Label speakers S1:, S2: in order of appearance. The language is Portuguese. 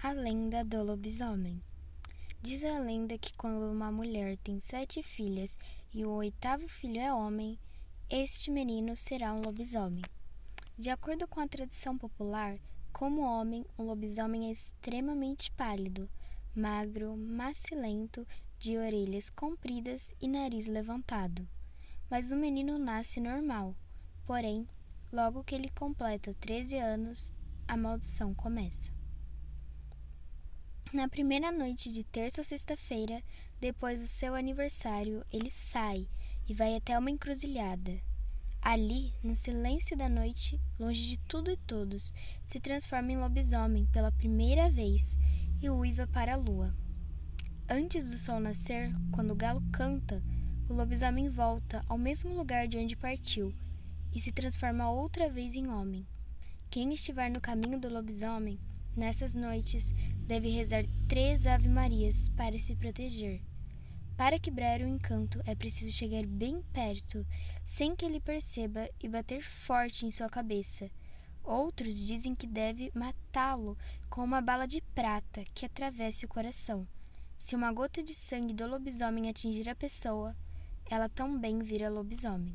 S1: A lenda do lobisomem. Diz a lenda que quando uma mulher tem sete filhas e o oitavo filho é homem, este menino será um lobisomem. De acordo com a tradição popular, como homem, o lobisomem é extremamente pálido, magro, macilento, de orelhas compridas e nariz levantado. Mas o menino nasce normal, porém, logo que ele completa 13 anos, a maldição começa. Na primeira noite de terça ou sexta-feira, depois do seu aniversário, ele sai e vai até uma encruzilhada. Ali, no silêncio da noite, longe de tudo e todos, se transforma em lobisomem pela primeira vez e uiva para a lua. Antes do sol nascer, quando o galo canta, o lobisomem volta ao mesmo lugar de onde partiu e se transforma outra vez em homem. Quem estiver no caminho do lobisomem Nessas noites, deve rezar três Ave-Marias para se proteger. Para quebrar o encanto, é preciso chegar bem perto, sem que ele perceba, e bater forte em sua cabeça. Outros dizem que deve matá-lo com uma bala de prata que atravesse o coração. Se uma gota de sangue do lobisomem atingir a pessoa, ela também vira lobisomem.